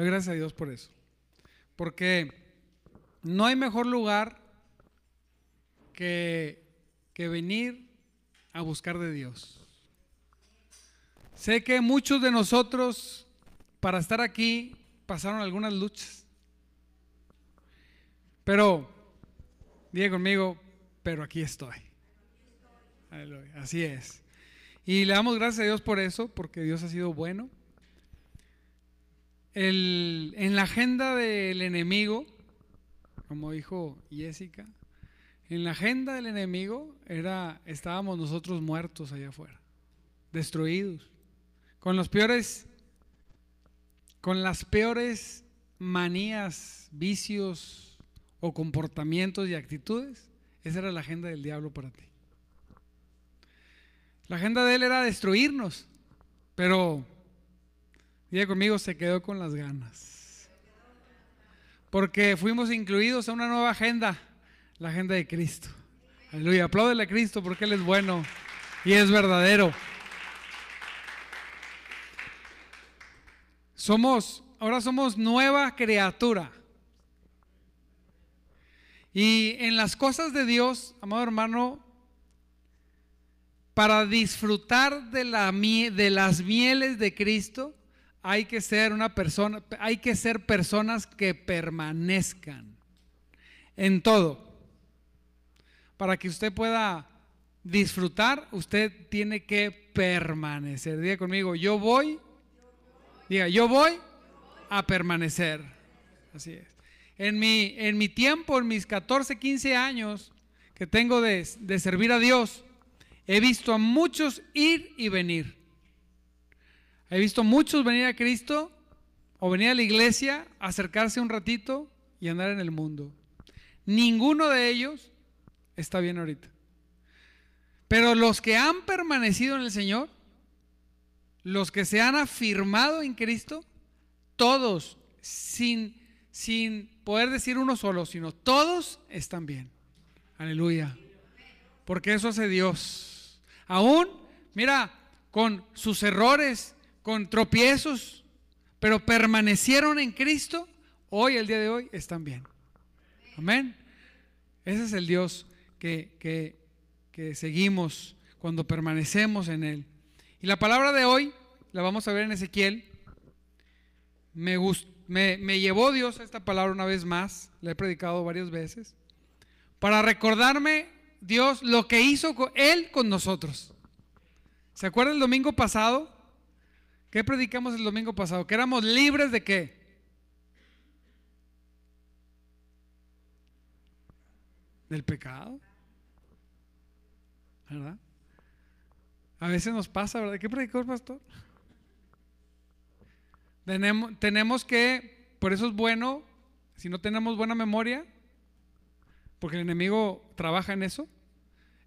Doy gracias a Dios por eso. Porque no hay mejor lugar que, que venir a buscar de Dios. Sé que muchos de nosotros, para estar aquí, pasaron algunas luchas. Pero, diga conmigo, pero aquí estoy. Así es. Y le damos gracias a Dios por eso, porque Dios ha sido bueno. En la agenda del enemigo, como dijo Jessica, en la agenda del enemigo era estábamos nosotros muertos allá afuera, destruidos, con los peores con las peores manías, vicios o comportamientos y actitudes. Esa era la agenda del diablo para ti. La agenda de él era destruirnos, pero, diga conmigo, se quedó con las ganas. Porque fuimos incluidos a una nueva agenda, la agenda de Cristo. Aleluya, apláudele a Cristo porque Él es bueno y es verdadero. Somos, ahora somos nueva criatura. Y en las cosas de Dios, amado hermano, para disfrutar de, la, de las mieles de Cristo, hay que ser una persona, hay que ser personas que permanezcan en todo. Para que usted pueda disfrutar, usted tiene que permanecer. Diga conmigo, yo voy, diga, yo voy a permanecer. Así es. En mi, en mi tiempo, en mis 14, 15 años que tengo de, de servir a Dios, He visto a muchos ir y venir. He visto muchos venir a Cristo o venir a la iglesia, acercarse un ratito y andar en el mundo. Ninguno de ellos está bien ahorita. Pero los que han permanecido en el Señor, los que se han afirmado en Cristo, todos, sin, sin poder decir uno solo, sino todos están bien. Aleluya. Porque eso hace Dios. Aún, mira, con sus errores, con tropiezos, pero permanecieron en Cristo, hoy, el día de hoy, están bien. Amén. Ese es el Dios que, que, seguimos cuando permanecemos en Él. Y la palabra de hoy, la vamos a ver en Ezequiel. Me, me, me, llevó Dios a esta palabra una vez más, la he predicado varias veces, para recordarme Dios lo que hizo Él con nosotros. ¿Se acuerda el domingo pasado? ¿Qué predicamos el domingo pasado? Que éramos libres de qué? Del pecado. ¿Verdad? A veces nos pasa, ¿verdad? ¿Qué predicó el pastor? Tenemos, tenemos que, por eso es bueno, si no tenemos buena memoria, porque el enemigo trabaja en eso,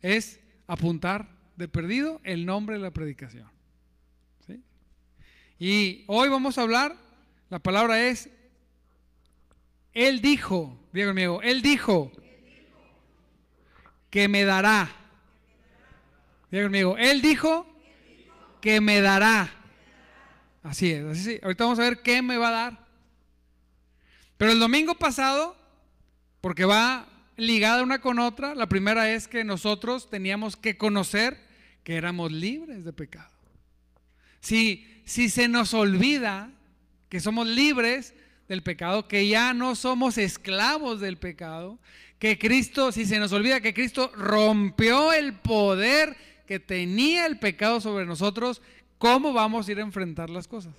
es apuntar de perdido el nombre de la predicación. Y hoy vamos a hablar, la palabra es, Él dijo, diga conmigo, Él dijo que me dará. Diga conmigo, Él dijo que me dará. Así es, así es. Ahorita vamos a ver qué me va a dar. Pero el domingo pasado, porque va ligada una con otra. La primera es que nosotros teníamos que conocer que éramos libres de pecado. Si, si se nos olvida que somos libres del pecado, que ya no somos esclavos del pecado, que Cristo, si se nos olvida que Cristo rompió el poder que tenía el pecado sobre nosotros, ¿cómo vamos a ir a enfrentar las cosas?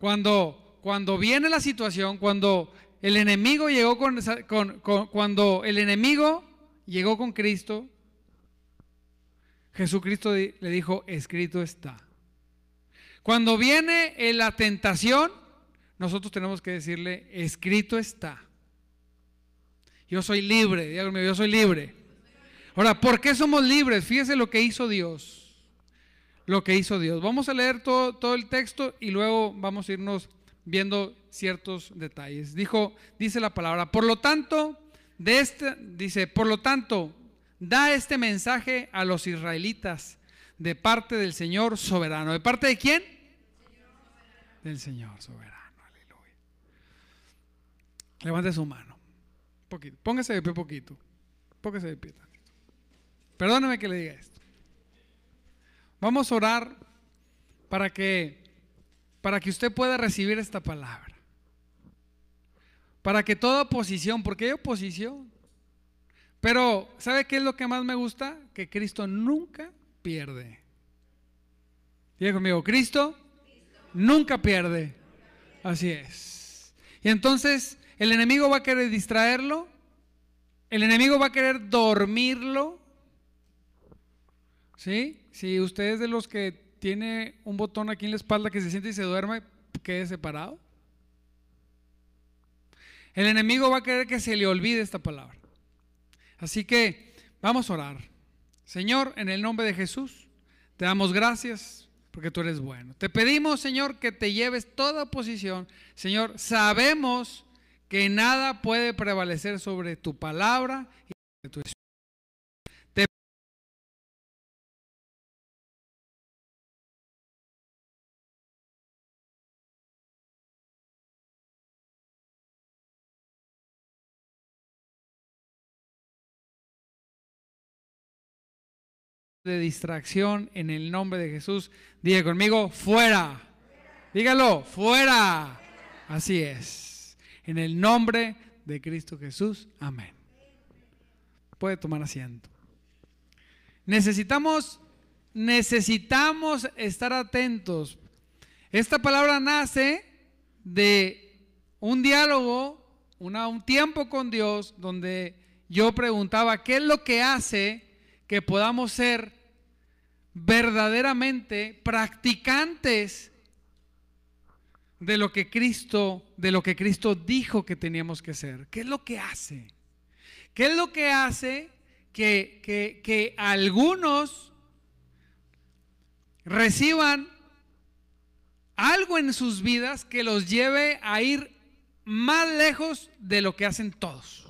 Cuando, cuando viene la situación, cuando el enemigo llegó con, cuando el enemigo llegó con Cristo, Jesucristo le dijo, escrito está. Cuando viene la tentación, nosotros tenemos que decirle, escrito está. Yo soy libre, dígame, yo soy libre. Ahora, ¿por qué somos libres? Fíjese lo que hizo Dios. Lo que hizo Dios. Vamos a leer todo, todo el texto y luego vamos a irnos viendo ciertos detalles. Dijo, dice la palabra, por lo tanto, de este, dice, por lo tanto, da este mensaje a los israelitas de parte del Señor soberano. ¿De parte de quién? del Señor soberano. Aleluya. Levante su mano. Poquito. Póngase de pie poquito. Póngase de pie. Perdóneme que le diga esto. Vamos a orar para que para que usted pueda recibir esta palabra. Para que toda oposición, porque hay oposición. Pero ¿sabe qué es lo que más me gusta? Que Cristo nunca pierde. Diga conmigo, Cristo nunca pierde. Así es. Y entonces el enemigo va a querer distraerlo. El enemigo va a querer dormirlo. ¿Sí? Si usted es de los que tiene un botón aquí en la espalda que se siente y se duerme, quede separado. El enemigo va a querer que se le olvide esta palabra. Así que vamos a orar. Señor, en el nombre de Jesús, te damos gracias porque tú eres bueno. Te pedimos, Señor, que te lleves toda posición. Señor, sabemos que nada puede prevalecer sobre tu palabra y tu espíritu. De distracción en el nombre de Jesús. Diga conmigo, fuera. Dígalo, fuera. Así es. En el nombre de Cristo Jesús. Amén. Puede tomar asiento. Necesitamos, necesitamos estar atentos. Esta palabra nace de un diálogo, un tiempo con Dios, donde yo preguntaba, ¿qué es lo que hace que podamos ser verdaderamente practicantes de lo que Cristo, de lo que Cristo dijo que teníamos que ser. ¿Qué es lo que hace? ¿Qué es lo que hace que, que, que algunos reciban algo en sus vidas que los lleve a ir más lejos de lo que hacen todos?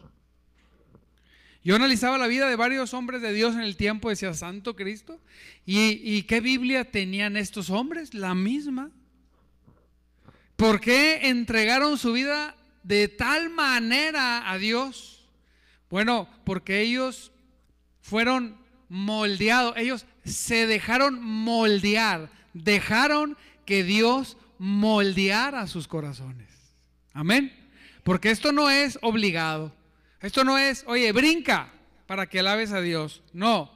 Yo analizaba la vida de varios hombres de Dios en el tiempo, decía Santo Cristo. ¿Y, qué Biblia tenían estos hombres? La misma. ¿Por qué entregaron su vida de tal manera a Dios? Bueno, porque ellos fueron moldeados, ellos se dejaron moldear, dejaron que Dios moldeara sus corazones. Amén. Porque esto no es obligado. Esto no es, oye, brinca para que alabes a Dios. No,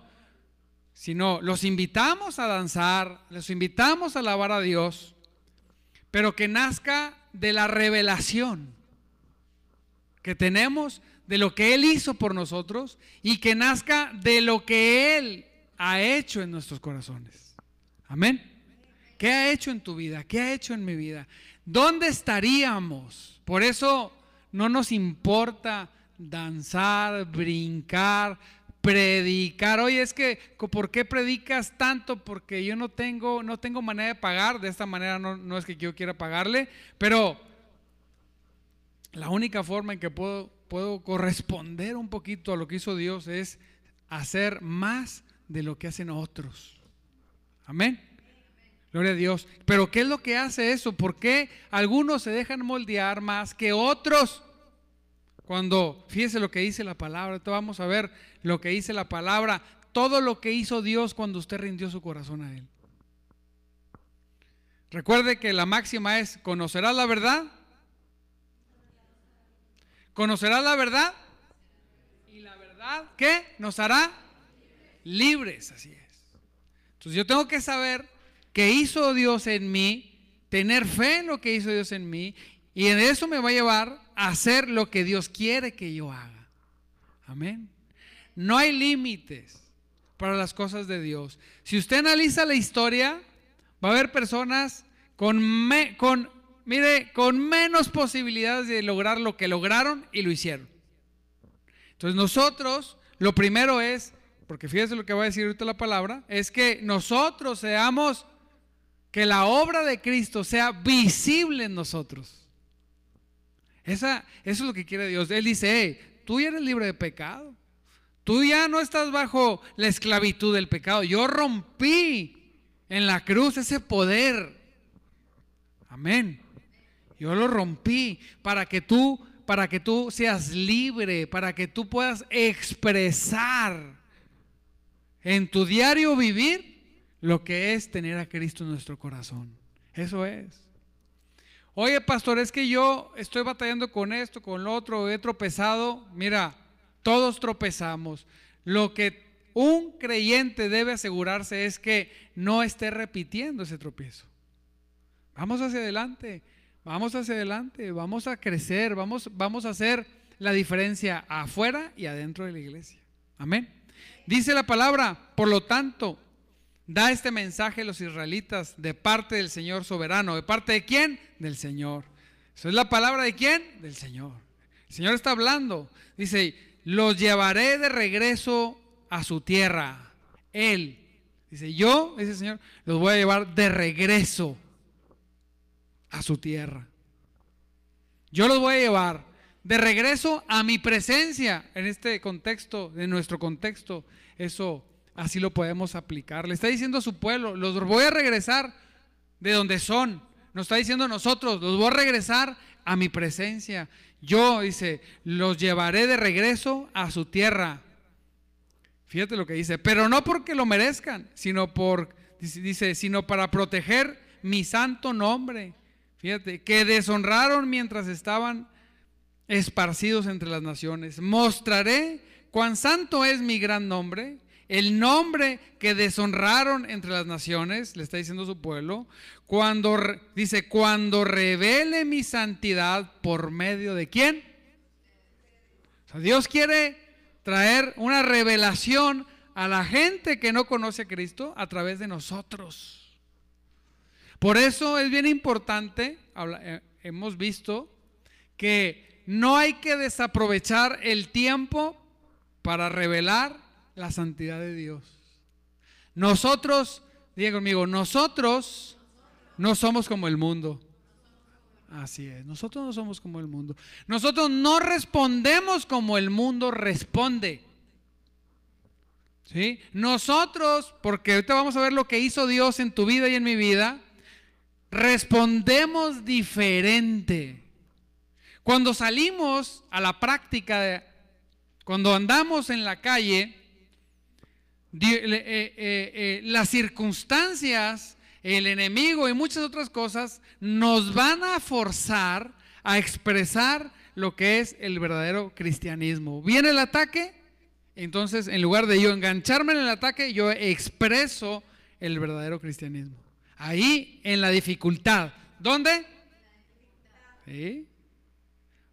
sino los invitamos a danzar, los invitamos a alabar a Dios, pero que nazca de la revelación que tenemos de lo que Él hizo por nosotros y que nazca de lo que Él ha hecho en nuestros corazones. Amén. ¿Qué ha hecho en tu vida? ¿Qué ha hecho en mi vida? ¿Dónde estaríamos? Por eso no nos importa danzar, brincar, predicar. Oye, es que ¿por qué predicas tanto? Porque yo no tengo, no tengo manera de pagar. De esta manera no, no es que yo quiera pagarle, pero la única forma en que puedo, puedo corresponder un poquito a lo que hizo Dios es hacer más de lo que hacen otros. Amén. Gloria a Dios. Pero ¿qué es lo que hace eso? ¿Por qué algunos se dejan moldear más que otros? Cuando, fíjese lo que dice la palabra, vamos a ver lo que dice la palabra, todo lo que hizo Dios cuando usted rindió su corazón a Él. Recuerde que la máxima es, ¿conocerás la verdad? ¿Conocerás la verdad? Y la verdad, ¿qué? Nos hará libres, así es. Entonces yo tengo que saber qué hizo Dios en mí, tener fe en lo que hizo Dios en mí, y en eso me va a llevar hacer lo que Dios quiere que yo haga. Amén. No hay límites para las cosas de Dios. Si usted analiza la historia, va a haber personas con, con, mire, con menos posibilidades de lograr lo que lograron y lo hicieron. Entonces nosotros, lo primero es, porque fíjese lo que va a decir ahorita la palabra, es que nosotros seamos, que la obra de Cristo sea visible en nosotros. Esa, eso es lo que quiere Dios. Él dice, tú ya eres libre de pecado. Tú ya no estás bajo la esclavitud del pecado. Yo rompí en la cruz ese poder. Amén. Yo lo rompí para que tú, para que tú seas libre, para que tú puedas expresar en tu diario vivir lo que es tener a Cristo en nuestro corazón. Eso es. Oye, pastor, es que yo estoy batallando con esto, con lo otro, he tropezado. Mira, todos tropezamos. Lo que un creyente debe asegurarse es que no esté repitiendo ese tropiezo. Vamos hacia adelante, vamos hacia adelante, vamos a crecer, vamos, vamos a hacer la diferencia afuera y adentro de la iglesia. Amén. Dice la palabra, por lo tanto, da este mensaje a los israelitas de parte del Señor soberano. ¿De parte de quién? Del Señor. ¿Eso es la palabra de quién? Del Señor. El Señor está hablando. Dice, los llevaré de regreso a su tierra. Él. Dice, yo, ese Señor, los voy a llevar de regreso a su tierra. Yo los voy a llevar de regreso a mi presencia. En este contexto, en nuestro contexto, eso Así lo podemos aplicar. Le está diciendo a su pueblo, los voy a regresar de donde son. Nos está diciendo a nosotros, los voy a regresar a mi presencia. Yo, dice, los llevaré de regreso a su tierra. Fíjate lo que dice, pero no porque lo merezcan, sino por, dice, sino para proteger mi santo nombre. Fíjate, que deshonraron mientras estaban esparcidos entre las naciones. Mostraré cuán santo es mi gran nombre el nombre que deshonraron entre las naciones, le está diciendo su pueblo, cuando dice, cuando revele mi santidad por medio de quién? Dios quiere traer una revelación a la gente que no conoce a Cristo a través de nosotros. Por eso es bien importante, eh, hemos visto que no hay que desaprovechar el tiempo para revelar la santidad de Dios. Nosotros, diga conmigo, nosotros no somos como el mundo. Así es, nosotros no somos como el mundo. Nosotros no respondemos como el mundo responde. ¿Sí? Nosotros, porque ahorita vamos a ver lo que hizo Dios en tu vida y en mi vida, respondemos diferente. Cuando salimos a la práctica, cuando andamos en la calle, las circunstancias, el enemigo y muchas otras cosas nos van a forzar a expresar lo que es el verdadero cristianismo. Viene el ataque, entonces en lugar de yo engancharme en el ataque, yo expreso el verdadero cristianismo. Ahí en la dificultad. ¿Dónde?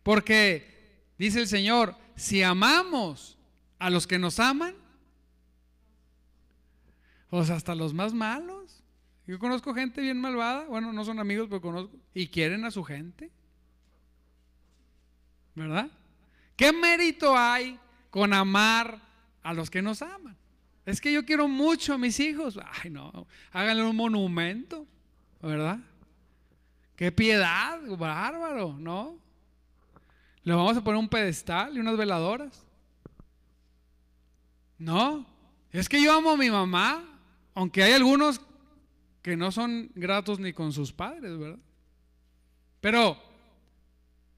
Porque dice el Señor, si amamos a los que nos aman, pues hasta los más malos. Yo conozco gente bien malvada, bueno, no son amigos, pero conozco, y quieren a su gente. ¿Verdad? ¿Qué mérito hay con amar a los que nos aman? Es que yo quiero mucho a mis hijos. Ay, no, háganle un monumento, ¿verdad? Qué piedad, bárbaro, ¿no? Le vamos a poner un pedestal y unas veladoras. No, es que yo amo a mi mamá, aunque hay algunos que no son gratos ni con sus padres, ¿verdad? Pero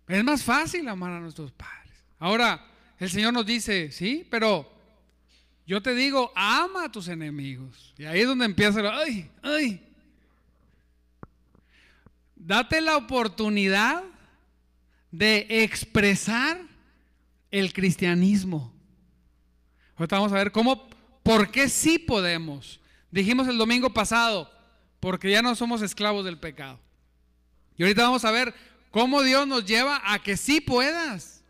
es más fácil amar a nuestros padres. Ahora, el Señor nos dice, sí, pero yo te digo, ama a tus enemigos. Y ahí es donde empieza, ay, ay. Date la oportunidad de expresar el cristianismo. Ahorita vamos a ver cómo, por qué sí podemos. Dijimos el domingo pasado, porque ya no somos esclavos del pecado. Y ahorita vamos a ver cómo Dios nos lleva a que sí puedas.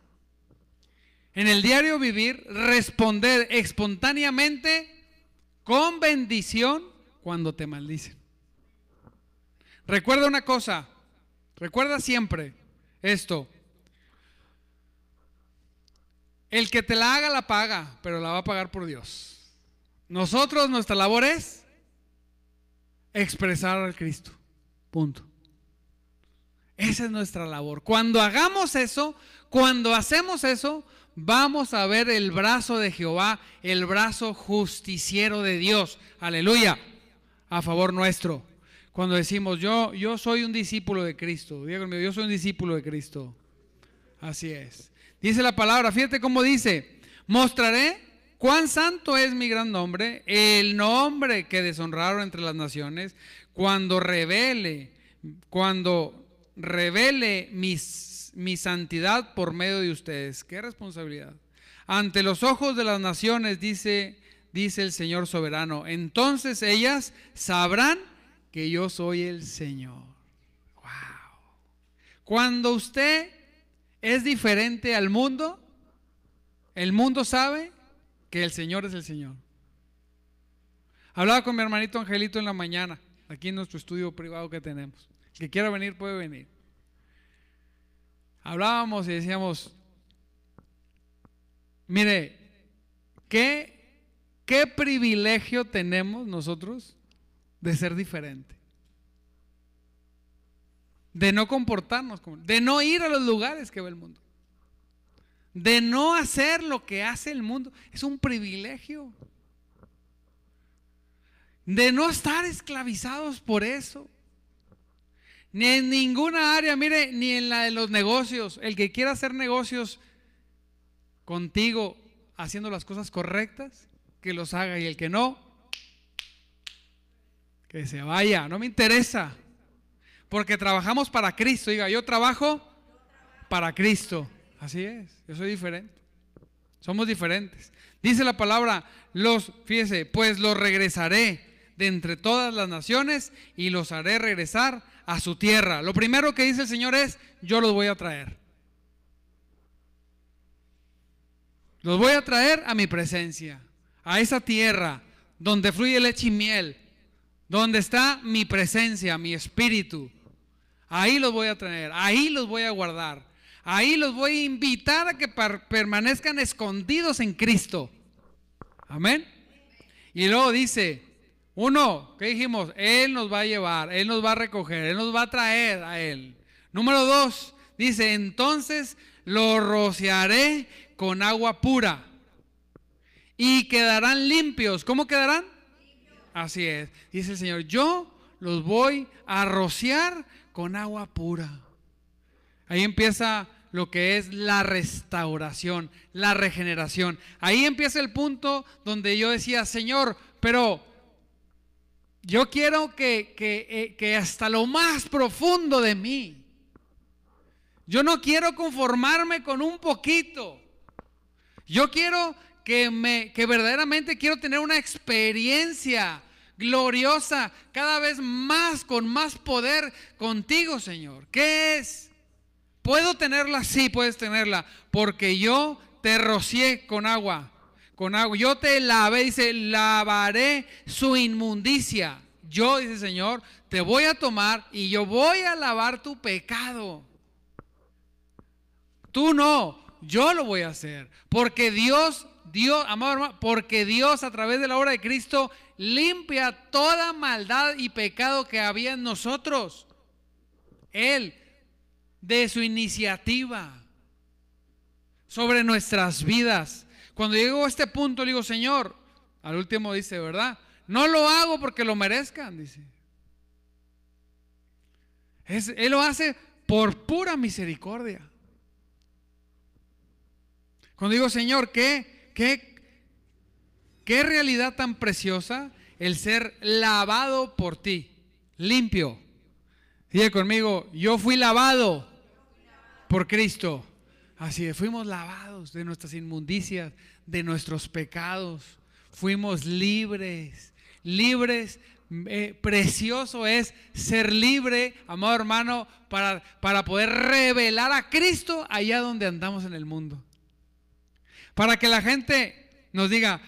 En el diario vivir, responder espontáneamente con bendición cuando te maldicen. Recuerda una cosa, recuerda siempre esto. El que te la haga la paga, pero la va a pagar por Dios. Nosotros, nuestra labor es expresar al Cristo. Punto. Esa es nuestra labor. Cuando hagamos eso, cuando hacemos eso, vamos a ver el brazo de Jehová, el brazo justiciero de Dios. Aleluya. A favor nuestro. Cuando decimos, yo, yo soy un discípulo de Cristo. Diga conmigo, yo soy un discípulo de Cristo. Así es. Dice la palabra, fíjate cómo dice, mostraré cuán santo es mi gran nombre, el nombre que deshonraron entre las naciones, cuando revele, cuando revele mi santidad por medio de ustedes. Qué responsabilidad. Ante los ojos de las naciones, dice, dice el Señor soberano, entonces ellas sabrán que yo soy el Señor. Wow. Cuando usted es diferente al mundo, el mundo sabe que el Señor es el Señor. Hablaba con mi hermanito Angelito en la mañana, aquí en nuestro estudio privado que tenemos. El que quiera venir puede venir. Hablábamos y decíamos, mire, ¿qué, qué privilegio tenemos nosotros de ser diferente. De no comportarnos como, de no ir a los lugares que ve el mundo. De no hacer lo que hace el mundo. Es un privilegio. De no estar esclavizados por eso. Ni en ninguna área, mire, ni en la de los negocios. El que quiera hacer negocios contigo haciendo las cosas correctas, que los haga. Y el que no, que se vaya, no me interesa. Porque trabajamos para Cristo. Diga, yo trabajo para Cristo. Así es, yo soy diferente. Somos diferentes. Dice la palabra, los, fíjese, pues los regresaré de entre todas las naciones y los haré regresar a su tierra. Lo primero que dice el Señor es, yo los voy a traer. Los voy a traer a mi presencia, a esa tierra donde fluye leche y miel, donde está mi presencia, mi espíritu. Ahí los voy a tener, ahí los voy a guardar. Ahí los voy a invitar a que permanezcan escondidos en Cristo. Amén. Y luego dice, uno, ¿qué dijimos? Él nos va a llevar, Él nos va a recoger, Él nos va a traer a Él. Número dos, dice, entonces lo rociaré con agua pura y quedarán limpios. ¿Cómo quedarán? Así es. Dice el Señor, yo los voy a rociar con agua pura. Ahí empieza lo que es la restauración, la regeneración. Ahí empieza el punto donde yo decía, Señor, pero yo quiero que, que, eh, que hasta lo más profundo de mí, yo no quiero conformarme con un poquito. Yo quiero que, me, que verdaderamente quiero tener una experiencia gloriosa, cada vez más, con más poder contigo, Señor. ¿Qué es? ¿Puedo tenerla? Sí, puedes tenerla, porque yo te rocié con agua, con agua. Yo te lavé, dice, lavaré su inmundicia. Yo, dice Señor, te voy a tomar y yo voy a lavar tu pecado. Tú no, yo lo voy a hacer, porque Dios Dios, amado hermano, porque Dios a través de la obra de Cristo limpia toda maldad y pecado que había en nosotros. Él, de su iniciativa sobre nuestras vidas. Cuando llego a este punto, le digo, Señor, al último dice, ¿verdad? No lo hago porque lo merezcan, dice. él lo hace por pura misericordia. Cuando digo, Señor, ¿qué? ¿Qué, qué realidad tan preciosa el ser lavado por ti, limpio. Dice conmigo, yo fui lavado por Cristo. Así es, fuimos lavados de nuestras inmundicias, de nuestros pecados. Fuimos libres, libres. Eh, precioso es ser libre, amado hermano, para, para poder revelar a Cristo allá donde andamos en el mundo. Para que la gente nos diga,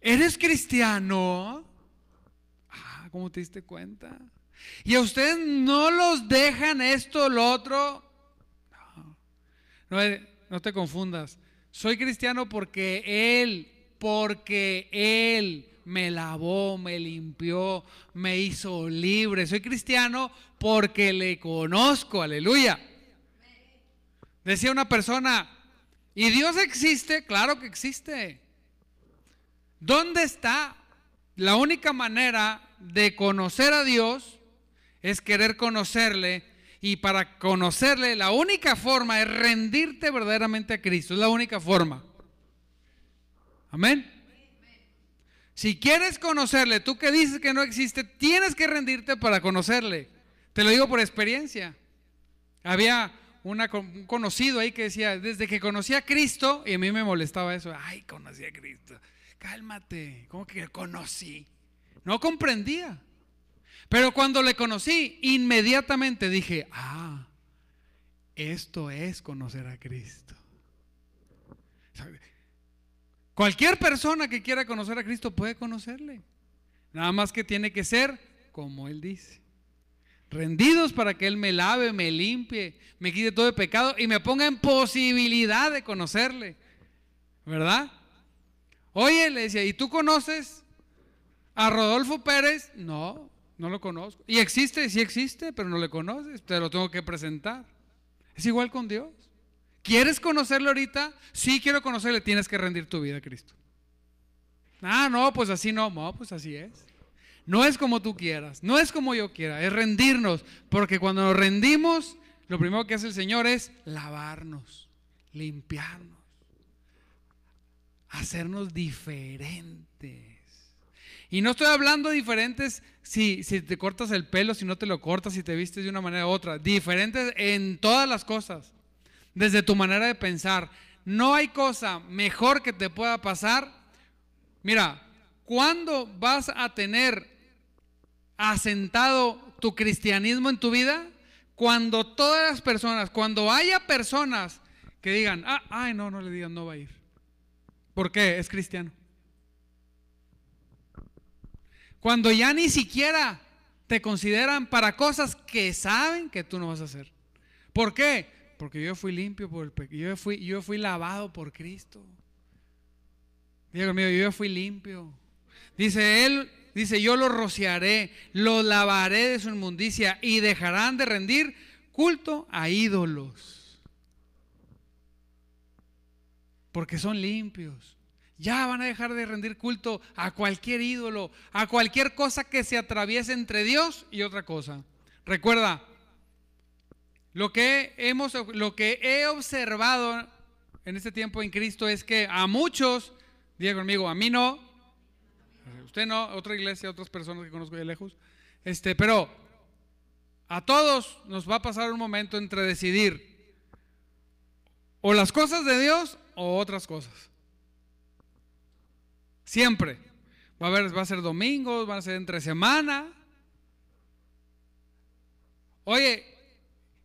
¿eres cristiano? Ah, ¿cómo te diste cuenta? Y a ustedes no los dejan esto, lo otro. No, no te confundas. Soy cristiano porque Él, porque Él me lavó, me limpió, me hizo libre. Soy cristiano porque le conozco, aleluya. Decía una persona, ¿Y Dios existe? Claro que existe. ¿Dónde está la única manera de conocer a Dios es querer conocerle y para conocerle la única forma es rendirte verdaderamente a Cristo, es la única forma. Amén. Si quieres conocerle, tú que dices que no existe, tienes que rendirte para conocerle. Te lo digo por experiencia. Había un conocido ahí que decía, desde que conocí a Cristo, y a mí me molestaba eso, ay, conocí a Cristo. Cálmate, ¿cómo que conocí? No comprendía. Pero cuando le conocí, inmediatamente dije, ah, esto es conocer a Cristo. Cualquier persona que quiera conocer a Cristo puede conocerle. Nada más que tiene que ser como Él dice. Rendidos para que Él me lave, me limpie, me quite todo el pecado y me ponga en posibilidad de conocerle. ¿Verdad? Oye, le decía, ¿y tú conoces a Rodolfo Pérez? No, no lo conozco. ¿Y existe? Sí existe, pero no le conoces, te lo tengo que presentar. Es igual con Dios. ¿Quieres conocerlo ahorita? Sí, quiero conocerle, tienes que rendir tu vida a Cristo. Ah, no, pues así no, no, pues así es. No es como tú quieras, no es como yo quiera, es rendirnos, porque cuando nos rendimos, lo primero que hace el Señor es lavarnos, limpiarnos, hacernos diferentes. Y no estoy hablando de diferentes si, si te cortas el pelo, si no te lo cortas, si te vistes de una manera u otra, diferentes en todas las cosas desde tu manera de pensar. No hay cosa mejor que te pueda pasar. Mira, ¿cuándo vas a tener asentado tu cristianismo en tu vida? Cuando todas las personas, cuando haya personas que digan, ah, ay, no, no le digan, no va a ir. ¿Por qué? Es cristiano. Cuando ya ni siquiera te consideran para cosas que saben que tú no vas a hacer. ¿Por qué? Porque yo fui limpio por el pecado. Yo fui, yo fui lavado por Cristo. Dios mío, yo fui limpio. Dice él, dice, yo lo rociaré, lo lavaré de su inmundicia y dejarán de rendir culto a ídolos. Porque son limpios. Ya van a dejar de rendir culto a cualquier ídolo, a cualquier cosa que se atraviese entre Dios y otra cosa. Recuerda, lo que, hemos, lo que he observado en este tiempo en Cristo es que a muchos, diga conmigo, a mí no, usted no, otra iglesia, otras personas que conozco de lejos, este, pero a todos nos va a pasar un momento entre decidir o las cosas de Dios o otras cosas. Siempre. Va a, haber, va a ser domingos, va a ser entre semana. Oye,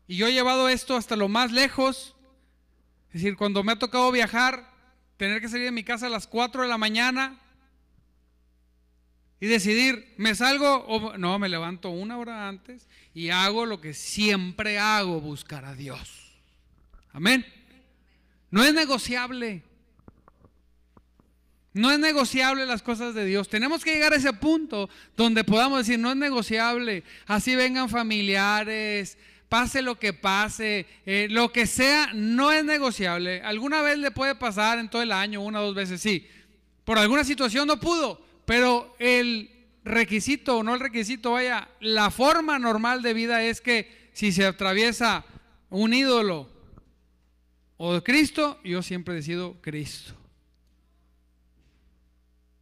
y yo he llevado esto hasta lo más lejos. Es decir, cuando me ha tocado viajar, tener que salir de mi casa a las 4 de la mañana y decidir, ¿me salgo o no? Me levanto una hora antes y hago lo que siempre hago, buscar a Dios. Amén. No es negociable. No es negociable las cosas de Dios. Tenemos que llegar a ese punto donde podamos decir, no es negociable. Así vengan familiares, pase lo que pase, eh, lo que sea, no es negociable. Alguna vez le puede pasar en todo el año, una o dos veces, sí. Por alguna situación no pudo, pero el requisito o no el requisito, vaya, la forma normal de vida es que si se atraviesa un ídolo o Cristo, yo siempre decido Cristo.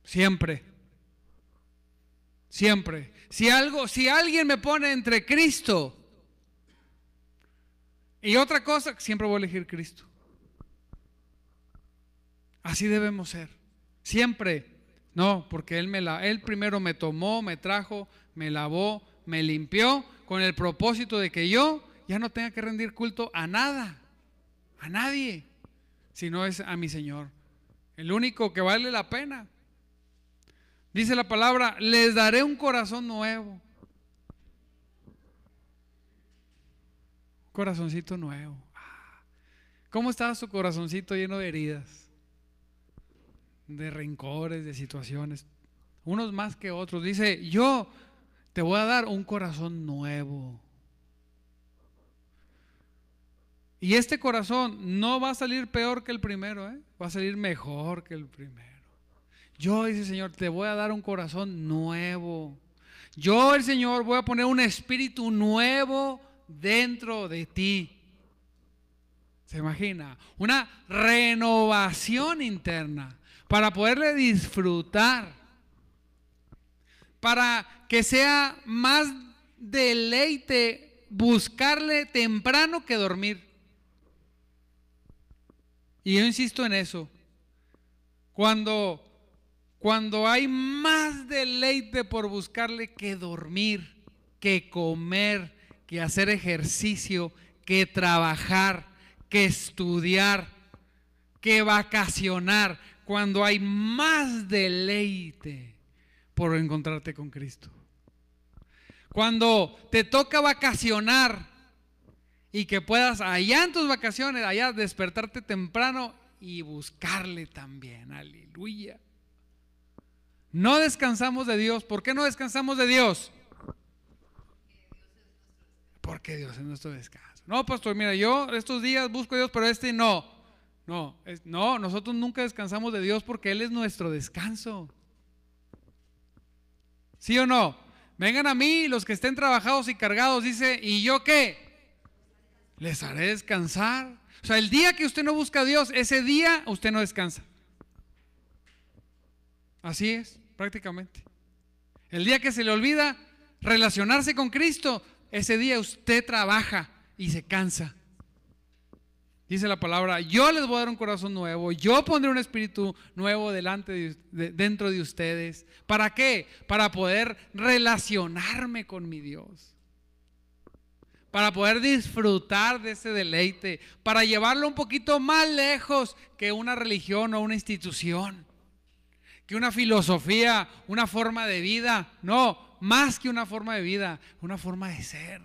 Siempre. Siempre. Si algo, si alguien me pone entre Cristo y otra cosa, siempre voy a elegir Cristo. Así debemos ser. Siempre. No, porque él, me la, él primero me tomó, me trajo, me lavó, me limpió con el propósito de que yo ya no tenga que rendir culto a nada, a nadie, sino es a mi Señor. El único que vale la pena. Dice la palabra, les daré un corazón nuevo corazoncito nuevo. Ah, ¿Cómo estaba su corazoncito lleno de heridas? De rencores, de situaciones. Unos más que otros. Dice, yo te voy a dar un corazón nuevo. Y este corazón no va a salir peor que el primero, ¿eh? va a salir mejor que el primero. Yo, dice el Señor, te voy a dar un corazón nuevo. Yo, el Señor, voy a poner un espíritu nuevo dentro de ti. ¿Se imagina? Una renovación interna para poderle disfrutar. Para que sea más deleite buscarle temprano que dormir. Y yo insisto en eso. Cuando cuando hay más deleite por buscarle que dormir, que comer, que hacer ejercicio, que trabajar, que estudiar, que vacacionar, cuando hay más deleite por encontrarte con Cristo. Cuando te toca vacacionar y que puedas allá en tus vacaciones, allá despertarte temprano y buscarle también. Aleluya. No descansamos de Dios. ¿Por qué no descansamos de Dios? Porque Dios es nuestro descanso. No, pastor, mira, yo estos días busco a Dios, pero este no. No, no, nosotros nunca descansamos de Dios porque Él es nuestro descanso. ¿Sí o no? Vengan a mí los que estén trabajados y cargados, dice, ¿y yo qué? Les haré descansar. O sea, el día que usted no busca a Dios, ese día usted no descansa. Así es prácticamente. El día que se le olvida relacionarse con Cristo, ese día usted trabaja y se cansa. Dice la palabra, yo les voy a dar un corazón nuevo, yo pondré un espíritu nuevo delante de, dentro de ustedes. ¿Para qué? Para poder relacionarme con mi Dios. Para poder disfrutar de ese deleite, para llevarlo un poquito más lejos que una religión o una institución que una filosofía, una forma de vida. No, más que una forma de vida, una forma de ser.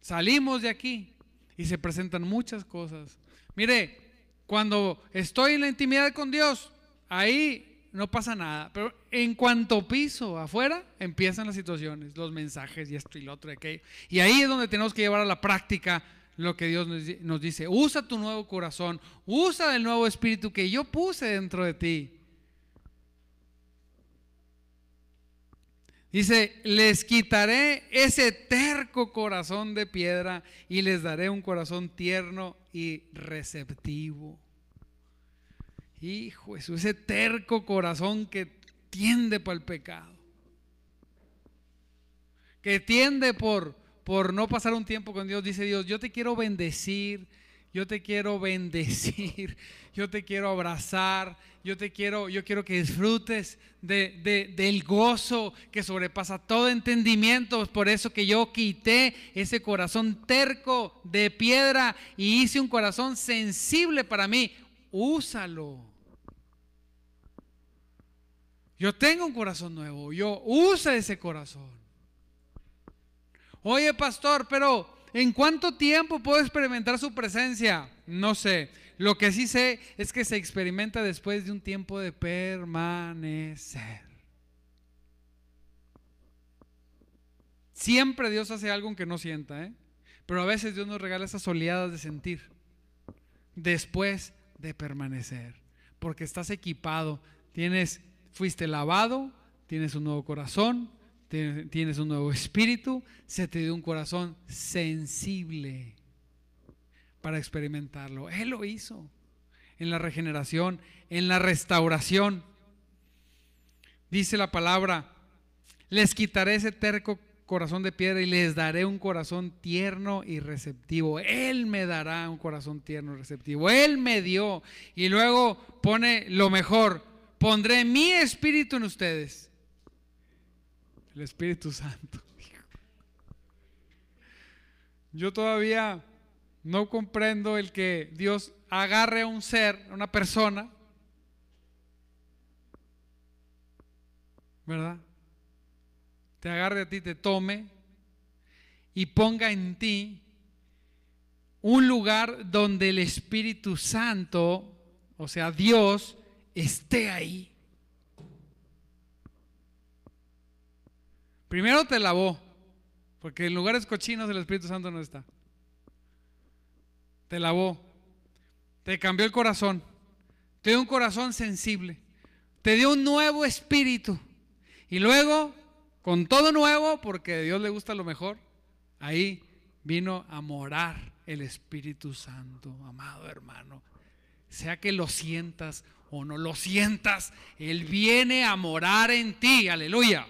Salimos de aquí y se presentan muchas cosas. Mire, cuando estoy en la intimidad con Dios, ahí no pasa nada. Pero en cuanto piso afuera, empiezan las situaciones, los mensajes y esto y lo otro y aquello. Y ahí es donde tenemos que llevar a la práctica lo que Dios nos dice. Usa tu nuevo corazón, usa el nuevo espíritu que yo puse dentro de ti. Dice, les quitaré ese terco corazón de piedra y les daré un corazón tierno y receptivo. Hijo, ese terco corazón que tiende para el pecado. Que tiende por, por no pasar un tiempo con Dios, dice Dios, yo te quiero bendecir, yo te quiero bendecir, yo te quiero abrazar, yo te quiero, yo quiero que disfrutes de, del gozo que sobrepasa todo entendimiento. Por eso que yo quité ese corazón terco de piedra y hice un corazón sensible para mí. Úsalo. Yo tengo un corazón nuevo, yo usa ese corazón. Oye, pastor, pero ¿en cuánto tiempo puedo experimentar su presencia? No sé. Lo que sí sé es que se experimenta después de un tiempo de permanecer. Siempre Dios hace algo que no sienta, ¿eh? pero a veces Dios nos regala esas oleadas de sentir después de permanecer, porque estás equipado, tienes, fuiste lavado, tienes un nuevo corazón, tienes un nuevo espíritu, se te dio un corazón sensible para experimentarlo. Él lo hizo en la regeneración, en la restauración. Dice la palabra, les quitaré ese terco corazón de piedra y les daré un corazón tierno y receptivo. Él me dará un corazón tierno y receptivo. Él me dio. Y luego pone lo mejor, pondré mi espíritu en ustedes el Espíritu Santo. Yo todavía no comprendo el que Dios agarre a un ser, a una persona, ¿verdad? Te agarre a ti, te tome y ponga en ti un lugar donde el Espíritu Santo, o sea, Dios, esté ahí. Primero te lavó, porque en lugares cochinos el Espíritu Santo no está. Te lavó, te cambió el corazón, te dio un corazón sensible, te dio un nuevo espíritu. Y luego, con todo nuevo, porque a Dios le gusta lo mejor, ahí vino a morar el Espíritu Santo, amado hermano. Sea que lo sientas o no lo sientas, Él viene a morar en ti, aleluya.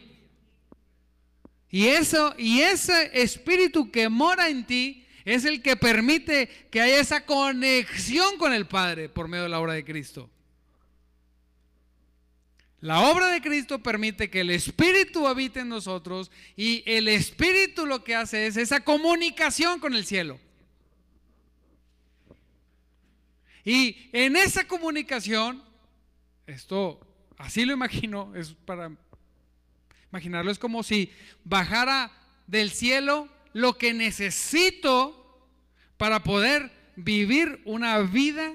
Y eso, y ese espíritu que mora en ti es el que permite que haya esa conexión con el Padre por medio de la obra de Cristo. La obra de Cristo permite que el Espíritu habite en nosotros y el Espíritu lo que hace es esa comunicación con el cielo. Y en esa comunicación, esto así lo imagino, es para imaginarlo, es como si bajara del cielo lo que necesito para poder vivir una vida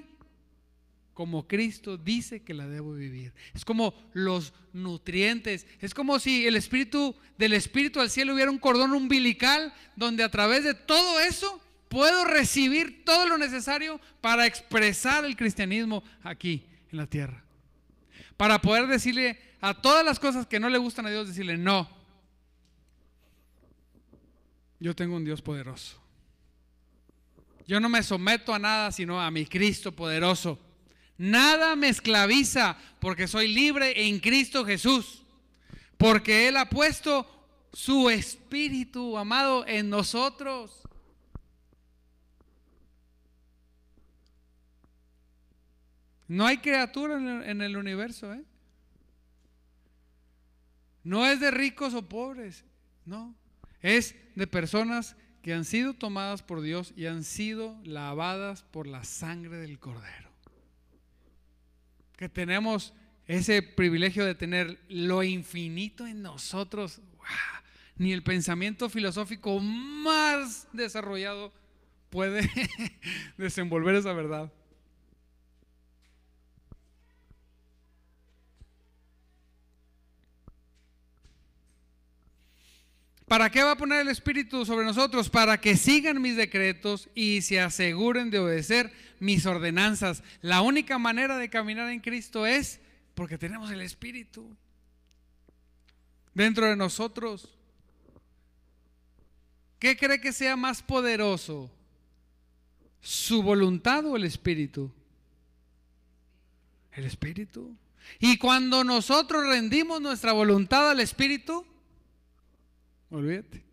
como Cristo dice que la debo vivir. Es como los nutrientes. Es como si el espíritu del espíritu al cielo hubiera un cordón umbilical donde a través de todo eso puedo recibir todo lo necesario para expresar el cristianismo aquí en la tierra. Para poder decirle a todas las cosas que no le gustan a Dios, decirle no. Yo tengo un Dios poderoso. Yo no me someto a nada sino a mi Cristo poderoso Nada me esclaviza porque soy libre en Cristo Jesús. Porque Él ha puesto su espíritu, amado, en nosotros. No hay criatura en el, universo, ¿eh? No es de ricos o pobres, no. Es de personas que han sido tomadas por Dios y han sido lavadas por la sangre del Cordero que tenemos ese privilegio de tener lo infinito en nosotros. Ni el pensamiento filosófico más desarrollado puede desenvolver esa verdad. ¿Para qué va a poner el Espíritu sobre nosotros? Para que sigan mis decretos y se aseguren de obedecer mis ordenanzas. La única manera de caminar en Cristo es porque tenemos el Espíritu dentro de nosotros. ¿Qué cree que sea más poderoso? ¿Su voluntad o el Espíritu? El Espíritu. Y cuando nosotros rendimos nuestra voluntad al Espíritu, Olvídate.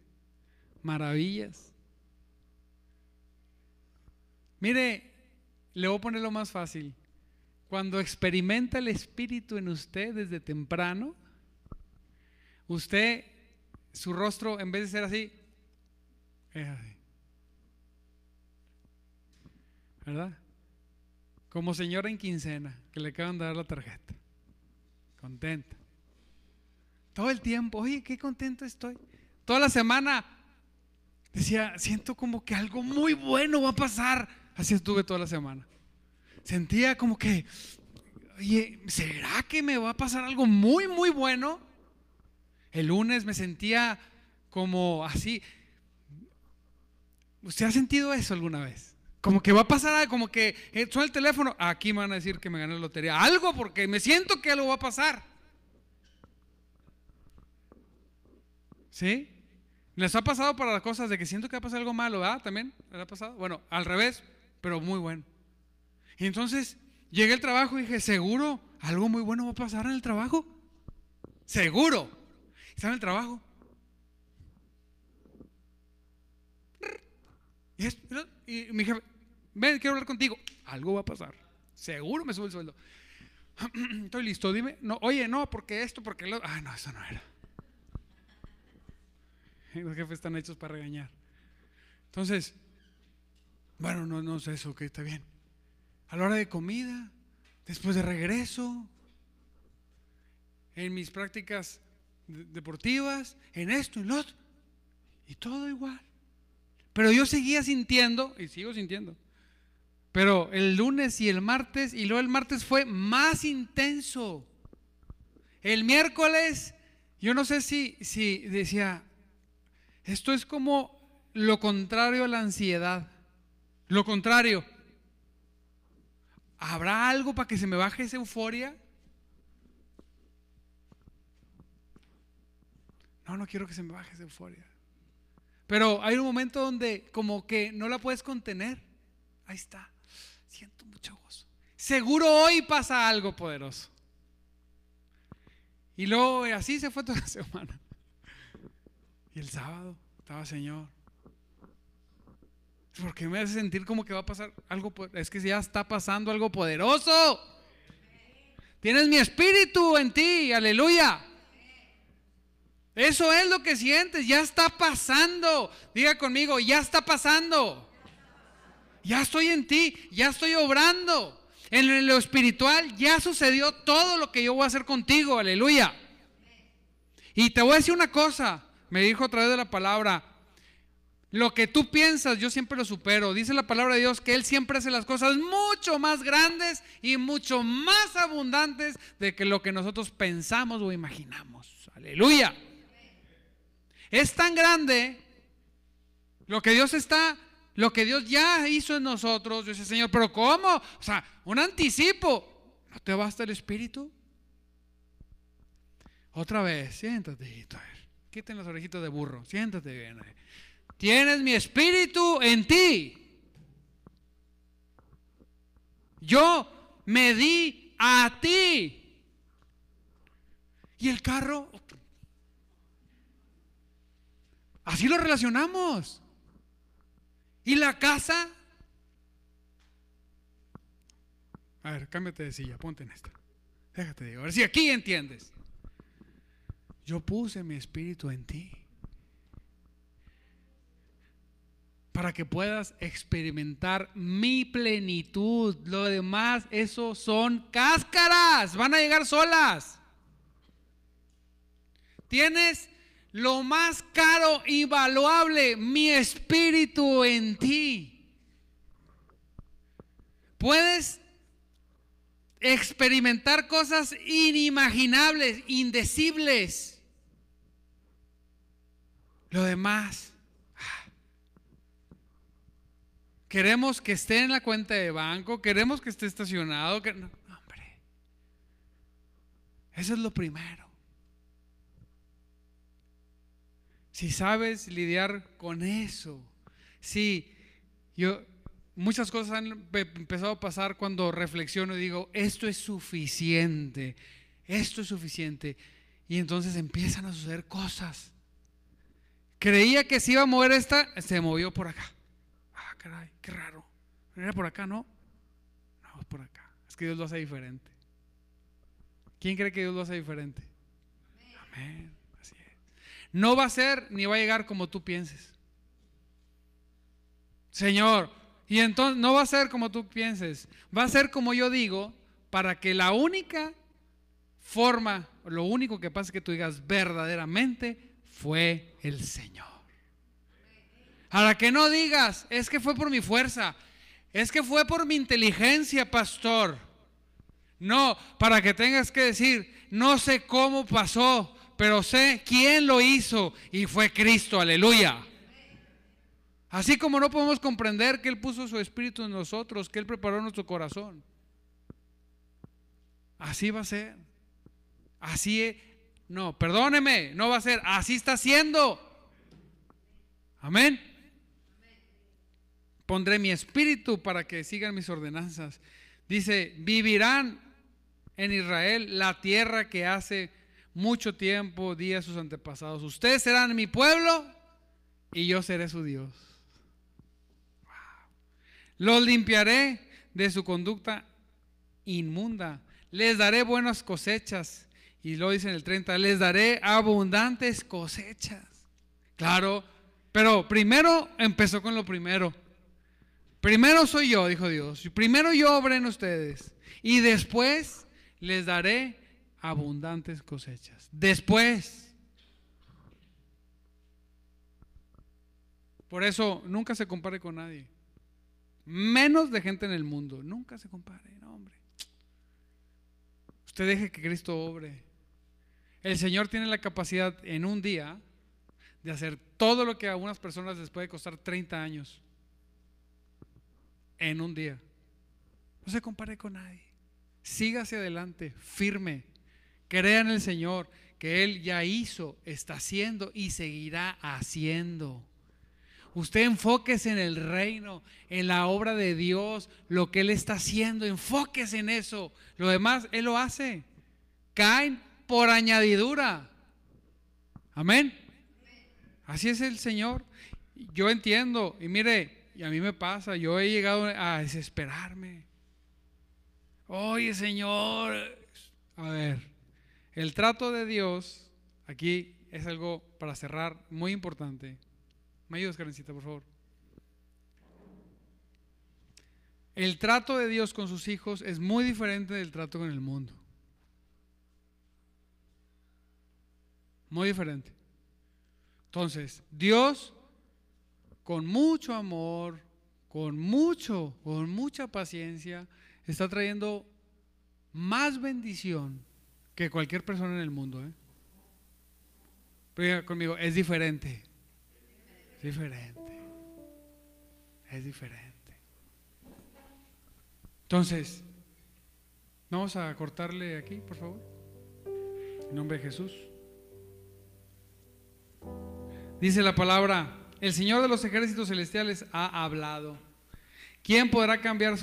Maravillas. Mire, le voy a poner lo más fácil. Cuando experimenta el Espíritu en usted desde temprano, usted, su rostro, en vez de ser así, es así. ¿Verdad? Como señora en quincena, que le acaban de dar la tarjeta. Contenta. Todo el tiempo, oye, qué contento estoy. Toda la semana decía, siento como que algo muy bueno va a pasar. Así estuve toda la semana. Sentía como que, oye, ¿será que me va a pasar algo muy, muy bueno? El lunes me sentía como así. ¿Usted ha sentido eso alguna vez? Como que va a pasar algo, como que eh, suena el teléfono, aquí me van a decir que me gané la lotería. Algo porque me siento que algo va a pasar. ¿Sí? ¿Les ha pasado para las cosas de que siento que va a pasar algo malo, ¿verdad? ¿También les ha pasado? Bueno, al revés, pero muy bueno. Y entonces llegué al trabajo y dije, ¿seguro algo muy bueno va a pasar en el trabajo? Seguro. Estaba en el trabajo. Y, mi jefe, ven, quiero hablar contigo. Algo va a pasar. Seguro me sube el sueldo. Estoy listo, dime. No, oye, no, porque esto, porque lo. Ah, no, eso no era. Los jefes están hechos para regañar. Entonces, bueno, no, no sé eso, que está bien. A la hora de comida, después de regreso, en mis prácticas deportivas, en esto, en lo otro, y todo igual. Pero yo seguía sintiendo, y sigo sintiendo, pero el lunes y el martes, y luego el martes fue más intenso. El miércoles, yo no sé si, si decía, esto es como lo contrario a la ansiedad. Lo contrario. ¿Habrá algo para que se me baje esa euforia? No, no quiero que se me baje esa euforia. Pero hay un momento donde como que no la puedes contener. Ahí está. Siento mucho gozo. Seguro hoy pasa algo poderoso. Y luego así se fue toda la semana. Y el sábado estaba Señor. Porque me hace sentir como que va a pasar algo. Es que ya está pasando algo poderoso. Tienes mi espíritu en ti, aleluya. Eso es lo que sientes, ya está pasando. Diga conmigo, ya está pasando. Ya estoy en ti, ya estoy obrando. En lo espiritual ya sucedió todo lo que yo voy a hacer contigo, aleluya. Y te voy a decir una cosa, me dijo a través de la palabra, lo que tú piensas, yo siempre lo supero. Dice la palabra de Dios que Él siempre hace las cosas mucho más grandes y mucho más abundantes de que lo que nosotros pensamos o imaginamos. Aleluya. Es tan grande lo que Dios está, lo que Dios ya hizo en nosotros. Yo dice, Señor, pero ¿cómo? O sea, un anticipo. ¿No te basta el Espíritu? Otra vez, siéntate. Quiten los orejitos de burro. Siéntate bien. Tienes mi espíritu en ti. Yo me di a ti. Y el carro, así lo relacionamos. Y la casa, a ver, cámbiate de silla, ponte en esta. Déjate de, a ver si aquí entiendes. Yo puse mi espíritu en ti. para que puedas experimentar mi plenitud. Lo demás, eso son cáscaras, van a llegar solas. Tienes lo más caro y valuable, mi espíritu en ti. Puedes experimentar cosas inimaginables, indecibles. Lo demás Queremos que esté en la cuenta de banco, queremos que esté estacionado. Que... No, hombre. Eso es lo primero. Si sabes lidiar con eso, si yo muchas cosas han empezado a pasar cuando reflexiono y digo, esto es suficiente, esto es suficiente. Y entonces empiezan a suceder cosas. Creía que se iba a mover esta, se movió por acá caray, qué raro. ¿Era por acá, no? No, es por acá. Es que Dios lo hace diferente. ¿Quién cree que Dios lo hace diferente? Amén. Así es. No va a ser ni va a llegar como tú pienses. Señor, y entonces no va a ser como tú pienses. Va a ser como yo digo, para que la única forma, lo único que pasa es que tú digas verdaderamente fue el Señor. Para que no digas, es que fue por mi fuerza, es que fue por mi inteligencia, pastor. No, para que tengas que decir, no sé cómo pasó, pero sé quién lo hizo y fue Cristo, aleluya. Así como no podemos comprender que Él puso su espíritu en nosotros, que Él preparó nuestro corazón. Así va a ser. Así, no, perdóneme, no va a ser, así está siendo. Amén. Pondré mi espíritu para que sigan mis ordenanzas. Dice, vivirán en Israel la tierra que hace mucho tiempo di a sus antepasados. Ustedes serán mi pueblo y yo seré su Dios. Los limpiaré de su conducta inmunda. Les daré buenas cosechas. Y lo dice en el 30, les daré abundantes cosechas. Claro, pero primero empezó con lo primero. Primero soy yo, dijo Dios. Primero yo obré en ustedes. Y después les daré abundantes cosechas. Después. Por eso nunca se compare con nadie. Menos de gente en el mundo. Nunca se compare, no, hombre. Usted deje que Cristo obre. El Señor tiene la capacidad en un día de hacer todo lo que a algunas personas les puede costar 30 años en un día. No se compare con nadie. Siga hacia adelante, firme. Crea en el Señor, que Él ya hizo, está haciendo y seguirá haciendo. Usted enfóquese en el reino, en la obra de Dios, lo que Él está haciendo, enfóquese en eso. Lo demás Él lo hace. Caen por añadidura. Amén. Así es el Señor. Yo entiendo, y mire, y a mí me pasa, yo he llegado a desesperarme. Oye, Señor, a ver, el trato de Dios, aquí es algo para cerrar muy importante. ¿Me ayudas, Karencita, por favor? El trato de Dios con sus hijos es muy diferente del trato con el mundo. Muy diferente. Entonces, Dios, con mucho amor, con mucho, con mucha paciencia, está trayendo más bendición que cualquier persona en el mundo. ¿eh? Pero conmigo, es diferente. Es diferente. Es diferente. Entonces, vamos a cortarle aquí, por favor. En nombre de Jesús. Dice la palabra, el Señor de los ejércitos celestiales ha hablado. ¿Quién podrá cambiar